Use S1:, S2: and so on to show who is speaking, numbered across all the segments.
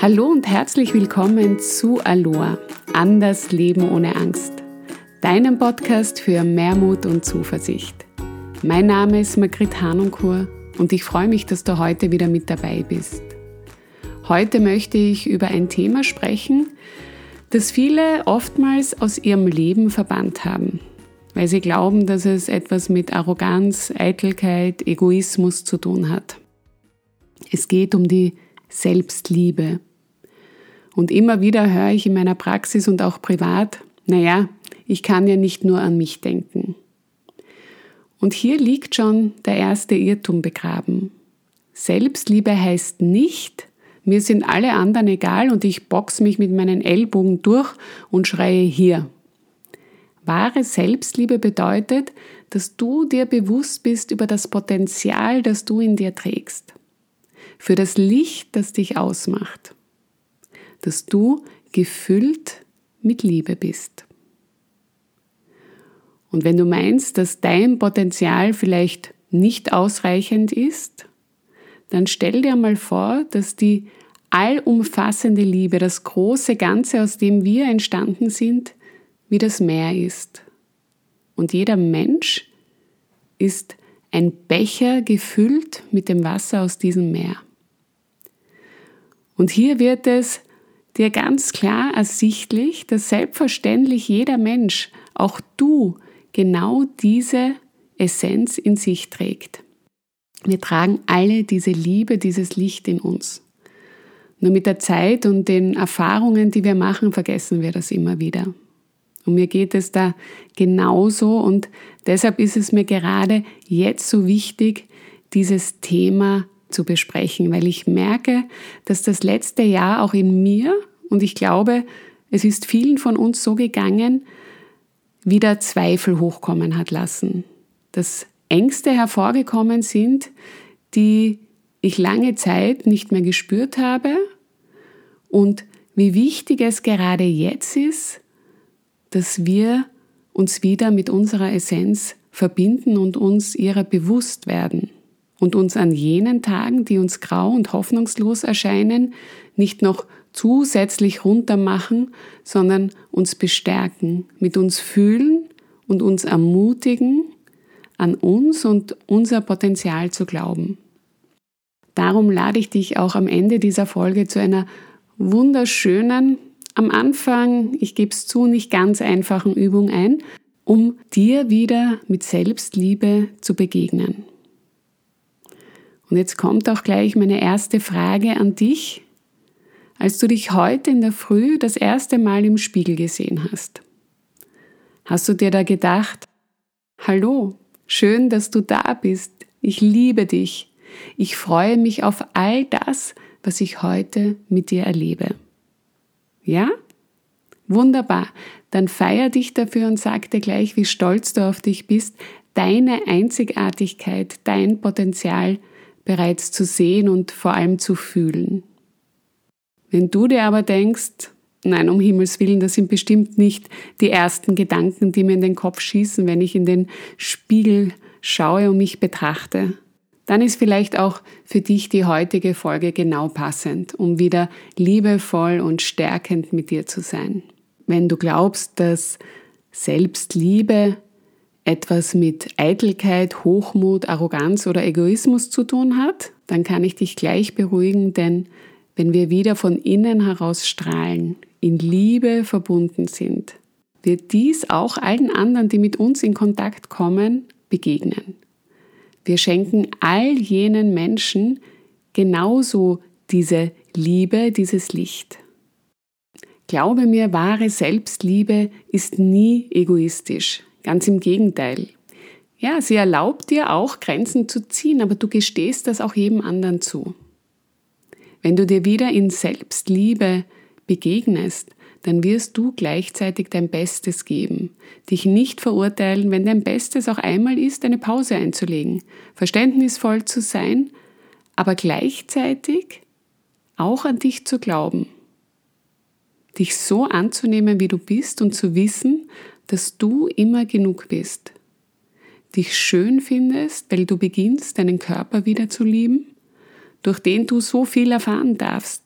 S1: Hallo und herzlich willkommen zu Aloha, Anders Leben ohne Angst, deinem Podcast für mehr Mut und Zuversicht. Mein Name ist Margrit Hanunkur und ich freue mich, dass du heute wieder mit dabei bist. Heute möchte ich über ein Thema sprechen, das viele oftmals aus ihrem Leben verbannt haben, weil sie glauben, dass es etwas mit Arroganz, Eitelkeit, Egoismus zu tun hat. Es geht um die Selbstliebe. Und immer wieder höre ich in meiner Praxis und auch privat, naja, ich kann ja nicht nur an mich denken. Und hier liegt schon der erste Irrtum begraben. Selbstliebe heißt nicht, mir sind alle anderen egal und ich box mich mit meinen Ellbogen durch und schreie hier. Wahre Selbstliebe bedeutet, dass du dir bewusst bist über das Potenzial, das du in dir trägst, für das Licht, das dich ausmacht dass du gefüllt mit Liebe bist. Und wenn du meinst, dass dein Potenzial vielleicht nicht ausreichend ist, dann stell dir mal vor, dass die allumfassende Liebe, das große Ganze, aus dem wir entstanden sind, wie das Meer ist. Und jeder Mensch ist ein Becher gefüllt mit dem Wasser aus diesem Meer. Und hier wird es dir ganz klar ersichtlich, dass selbstverständlich jeder Mensch, auch du, genau diese Essenz in sich trägt. Wir tragen alle diese Liebe, dieses Licht in uns. Nur mit der Zeit und den Erfahrungen, die wir machen, vergessen wir das immer wieder. Und mir geht es da genauso und deshalb ist es mir gerade jetzt so wichtig, dieses Thema zu besprechen, weil ich merke, dass das letzte Jahr auch in mir und ich glaube, es ist vielen von uns so gegangen, wie der Zweifel hochkommen hat lassen, dass Ängste hervorgekommen sind, die ich lange Zeit nicht mehr gespürt habe und wie wichtig es gerade jetzt ist, dass wir uns wieder mit unserer Essenz verbinden und uns ihrer bewusst werden und uns an jenen Tagen, die uns grau und hoffnungslos erscheinen, nicht noch zusätzlich runtermachen, sondern uns bestärken, mit uns fühlen und uns ermutigen, an uns und unser Potenzial zu glauben. Darum lade ich dich auch am Ende dieser Folge zu einer wunderschönen, am Anfang, ich gebe es zu, nicht ganz einfachen Übung ein, um dir wieder mit Selbstliebe zu begegnen. Und jetzt kommt auch gleich meine erste Frage an dich, als du dich heute in der Früh das erste Mal im Spiegel gesehen hast. Hast du dir da gedacht, hallo, schön, dass du da bist, ich liebe dich, ich freue mich auf all das, was ich heute mit dir erlebe. Ja? Wunderbar. Dann feier dich dafür und sag dir gleich, wie stolz du auf dich bist, deine Einzigartigkeit, dein Potenzial bereits zu sehen und vor allem zu fühlen. Wenn du dir aber denkst, nein, um Himmels willen, das sind bestimmt nicht die ersten Gedanken, die mir in den Kopf schießen, wenn ich in den Spiegel schaue und mich betrachte, dann ist vielleicht auch für dich die heutige Folge genau passend, um wieder liebevoll und stärkend mit dir zu sein. Wenn du glaubst, dass Selbstliebe etwas mit Eitelkeit, Hochmut, Arroganz oder Egoismus zu tun hat, dann kann ich dich gleich beruhigen, denn wenn wir wieder von innen heraus strahlen, in Liebe verbunden sind, wird dies auch allen anderen, die mit uns in Kontakt kommen, begegnen. Wir schenken all jenen Menschen genauso diese Liebe, dieses Licht. Glaube mir, wahre Selbstliebe ist nie egoistisch. Ganz im Gegenteil. Ja, sie erlaubt dir auch Grenzen zu ziehen, aber du gestehst das auch jedem anderen zu. Wenn du dir wieder in Selbstliebe begegnest, dann wirst du gleichzeitig dein Bestes geben. Dich nicht verurteilen, wenn dein Bestes auch einmal ist, eine Pause einzulegen. Verständnisvoll zu sein, aber gleichzeitig auch an dich zu glauben. Dich so anzunehmen, wie du bist und zu wissen, dass du immer genug bist. Dich schön findest, weil du beginnst, deinen Körper wieder zu lieben, durch den du so viel erfahren darfst,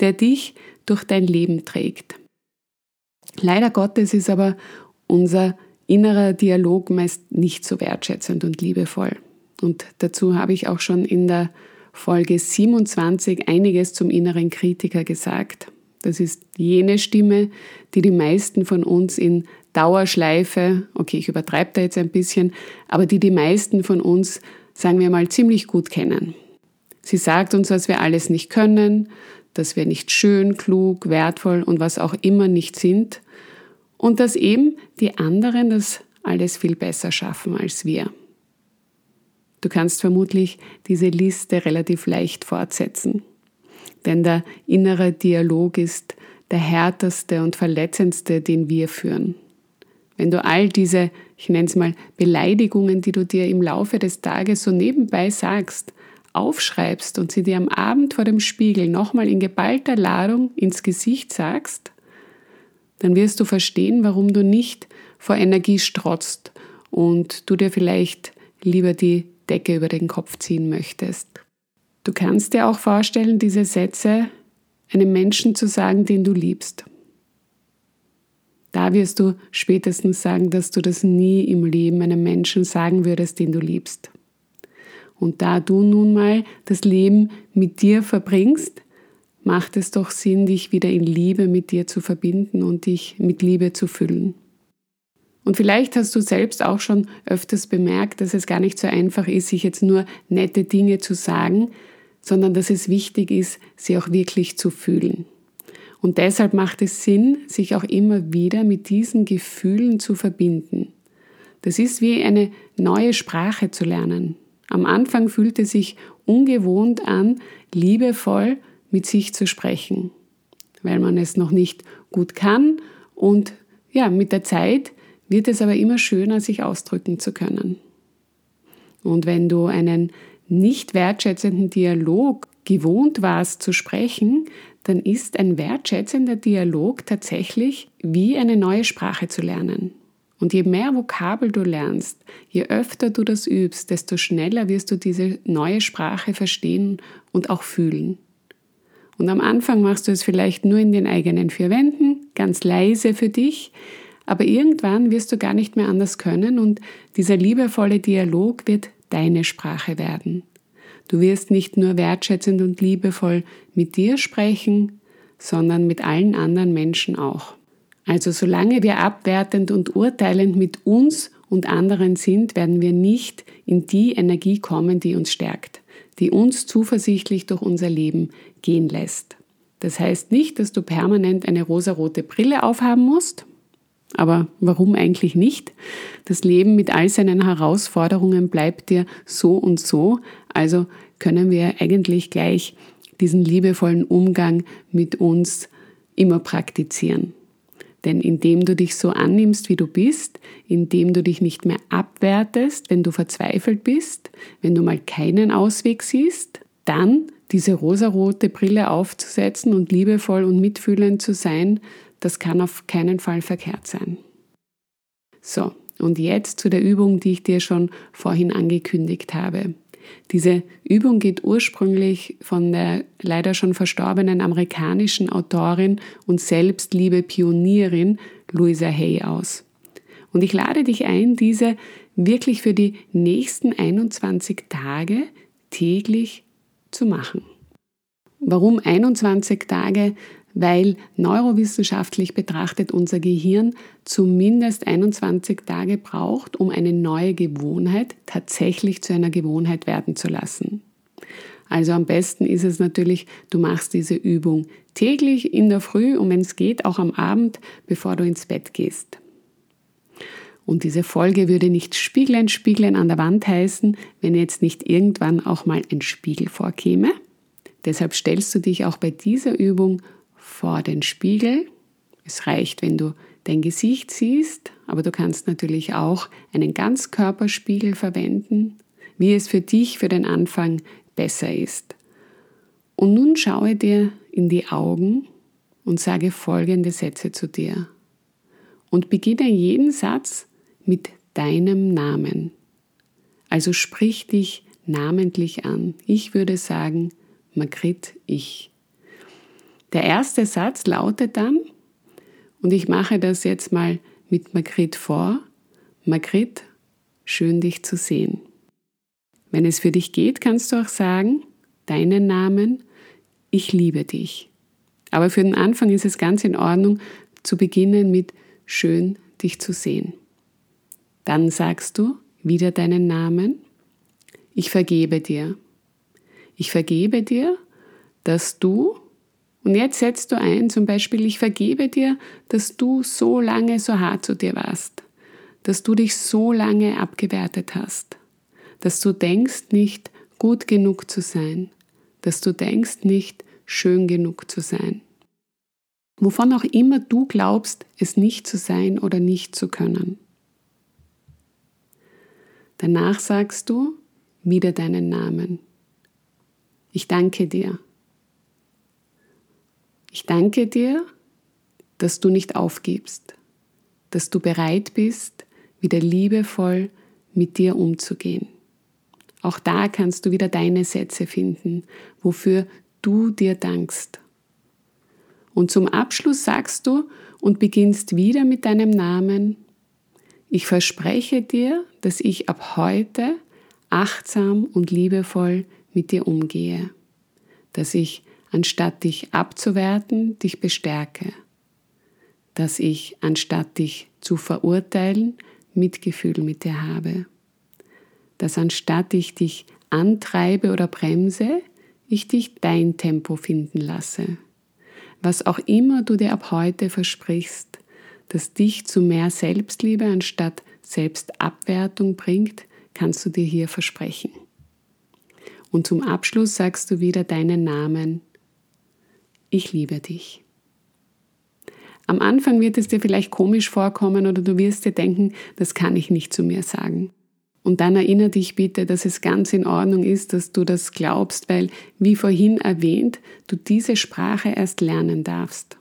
S1: der dich durch dein Leben trägt. Leider Gottes ist aber unser innerer Dialog meist nicht so wertschätzend und liebevoll. Und dazu habe ich auch schon in der Folge 27 einiges zum inneren Kritiker gesagt. Das ist jene Stimme, die die meisten von uns in Dauerschleife, okay, ich übertreibe da jetzt ein bisschen, aber die die meisten von uns, sagen wir mal, ziemlich gut kennen. Sie sagt uns, was wir alles nicht können, dass wir nicht schön, klug, wertvoll und was auch immer nicht sind und dass eben die anderen das alles viel besser schaffen als wir. Du kannst vermutlich diese Liste relativ leicht fortsetzen, denn der innere Dialog ist der härteste und verletzendste, den wir führen. Wenn du all diese, ich nenne es mal, Beleidigungen, die du dir im Laufe des Tages so nebenbei sagst, aufschreibst und sie dir am Abend vor dem Spiegel nochmal in geballter Ladung ins Gesicht sagst, dann wirst du verstehen, warum du nicht vor Energie strotzt und du dir vielleicht lieber die Decke über den Kopf ziehen möchtest. Du kannst dir auch vorstellen, diese Sätze einem Menschen zu sagen, den du liebst. Wirst du spätestens sagen, dass du das nie im Leben einem Menschen sagen würdest, den du liebst. Und da du nun mal das Leben mit dir verbringst, macht es doch Sinn, dich wieder in Liebe mit dir zu verbinden und dich mit Liebe zu füllen. Und vielleicht hast du selbst auch schon öfters bemerkt, dass es gar nicht so einfach ist, sich jetzt nur nette Dinge zu sagen, sondern dass es wichtig ist, sie auch wirklich zu fühlen. Und deshalb macht es Sinn, sich auch immer wieder mit diesen Gefühlen zu verbinden. Das ist wie eine neue Sprache zu lernen. Am Anfang fühlt es sich ungewohnt an, liebevoll mit sich zu sprechen, weil man es noch nicht gut kann und ja, mit der Zeit wird es aber immer schöner, sich ausdrücken zu können. Und wenn du einen nicht wertschätzenden Dialog gewohnt warst zu sprechen, dann ist ein wertschätzender Dialog tatsächlich wie eine neue Sprache zu lernen. Und je mehr Vokabel du lernst, je öfter du das übst, desto schneller wirst du diese neue Sprache verstehen und auch fühlen. Und am Anfang machst du es vielleicht nur in den eigenen vier Wänden, ganz leise für dich, aber irgendwann wirst du gar nicht mehr anders können und dieser liebevolle Dialog wird deine Sprache werden. Du wirst nicht nur wertschätzend und liebevoll mit dir sprechen, sondern mit allen anderen Menschen auch. Also solange wir abwertend und urteilend mit uns und anderen sind, werden wir nicht in die Energie kommen, die uns stärkt, die uns zuversichtlich durch unser Leben gehen lässt. Das heißt nicht, dass du permanent eine rosarote Brille aufhaben musst, aber warum eigentlich nicht? Das Leben mit all seinen Herausforderungen bleibt dir so und so, also können wir eigentlich gleich diesen liebevollen Umgang mit uns immer praktizieren. Denn indem du dich so annimmst, wie du bist, indem du dich nicht mehr abwertest, wenn du verzweifelt bist, wenn du mal keinen Ausweg siehst, dann diese rosarote Brille aufzusetzen und liebevoll und mitfühlend zu sein, das kann auf keinen Fall verkehrt sein. So, und jetzt zu der Übung, die ich dir schon vorhin angekündigt habe. Diese Übung geht ursprünglich von der leider schon verstorbenen amerikanischen Autorin und Selbstliebe Pionierin Louisa Hay aus. Und ich lade dich ein, diese wirklich für die nächsten 21 Tage täglich zu machen. Warum 21 Tage? Weil neurowissenschaftlich betrachtet unser Gehirn zumindest 21 Tage braucht, um eine neue Gewohnheit tatsächlich zu einer Gewohnheit werden zu lassen. Also am besten ist es natürlich, du machst diese Übung täglich in der Früh und wenn es geht, auch am Abend, bevor du ins Bett gehst. Und diese Folge würde nicht Spieglein, Spieglein an der Wand heißen, wenn jetzt nicht irgendwann auch mal ein Spiegel vorkäme. Deshalb stellst du dich auch bei dieser Übung vor den Spiegel. Es reicht, wenn du dein Gesicht siehst, aber du kannst natürlich auch einen Ganzkörperspiegel verwenden, wie es für dich für den Anfang besser ist. Und nun schaue dir in die Augen und sage folgende Sätze zu dir. Und beginne jeden Satz mit deinem Namen. Also sprich dich namentlich an. Ich würde sagen, Magritte, ich. Der erste Satz lautet dann, und ich mache das jetzt mal mit Magritte vor, Magritte, schön dich zu sehen. Wenn es für dich geht, kannst du auch sagen, deinen Namen, ich liebe dich. Aber für den Anfang ist es ganz in Ordnung zu beginnen mit schön dich zu sehen. Dann sagst du wieder deinen Namen, ich vergebe dir. Ich vergebe dir, dass du, und jetzt setzt du ein, zum Beispiel, ich vergebe dir, dass du so lange so hart zu dir warst, dass du dich so lange abgewertet hast, dass du denkst nicht gut genug zu sein, dass du denkst nicht schön genug zu sein. Wovon auch immer du glaubst, es nicht zu sein oder nicht zu können. Danach sagst du wieder deinen Namen. Ich danke dir. Ich danke dir, dass du nicht aufgibst, dass du bereit bist, wieder liebevoll mit dir umzugehen. Auch da kannst du wieder deine Sätze finden, wofür du dir dankst. Und zum Abschluss sagst du und beginnst wieder mit deinem Namen, ich verspreche dir, dass ich ab heute achtsam und liebevoll mit dir umgehe, dass ich, anstatt dich abzuwerten, dich bestärke, dass ich, anstatt dich zu verurteilen, Mitgefühl mit dir habe, dass anstatt ich dich antreibe oder bremse, ich dich dein Tempo finden lasse. Was auch immer du dir ab heute versprichst, das dich zu mehr Selbstliebe anstatt Selbstabwertung bringt, kannst du dir hier versprechen. Und zum Abschluss sagst du wieder deinen Namen. Ich liebe dich. Am Anfang wird es dir vielleicht komisch vorkommen oder du wirst dir denken, das kann ich nicht zu mir sagen. Und dann erinnere dich bitte, dass es ganz in Ordnung ist, dass du das glaubst, weil, wie vorhin erwähnt, du diese Sprache erst lernen darfst.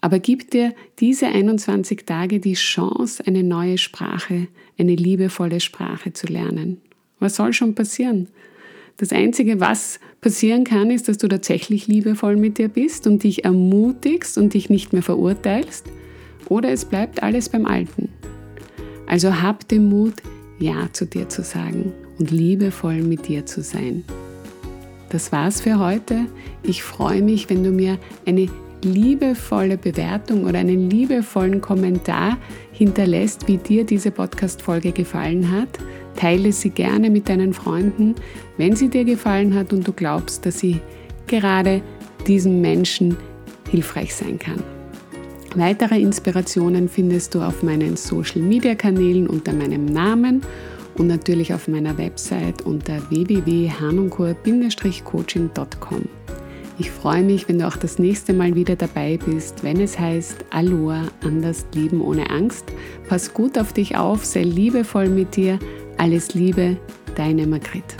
S1: Aber gib dir diese 21 Tage die Chance, eine neue Sprache, eine liebevolle Sprache zu lernen. Was soll schon passieren? Das Einzige, was passieren kann, ist, dass du tatsächlich liebevoll mit dir bist und dich ermutigst und dich nicht mehr verurteilst. Oder es bleibt alles beim Alten. Also hab den Mut, Ja zu dir zu sagen und liebevoll mit dir zu sein. Das war's für heute. Ich freue mich, wenn du mir eine liebevolle Bewertung oder einen liebevollen Kommentar hinterlässt, wie dir diese Podcast-Folge gefallen hat. Teile sie gerne mit deinen Freunden, wenn sie dir gefallen hat und du glaubst, dass sie gerade diesem Menschen hilfreich sein kann. Weitere Inspirationen findest du auf meinen Social-Media-Kanälen unter meinem Namen und natürlich auf meiner Website unter www.hanunkur-coaching.com. Ich freue mich, wenn du auch das nächste Mal wieder dabei bist, wenn es heißt Aloha, anders lieben ohne Angst. Pass gut auf dich auf, sei liebevoll mit dir. Alles Liebe, deine Margrit.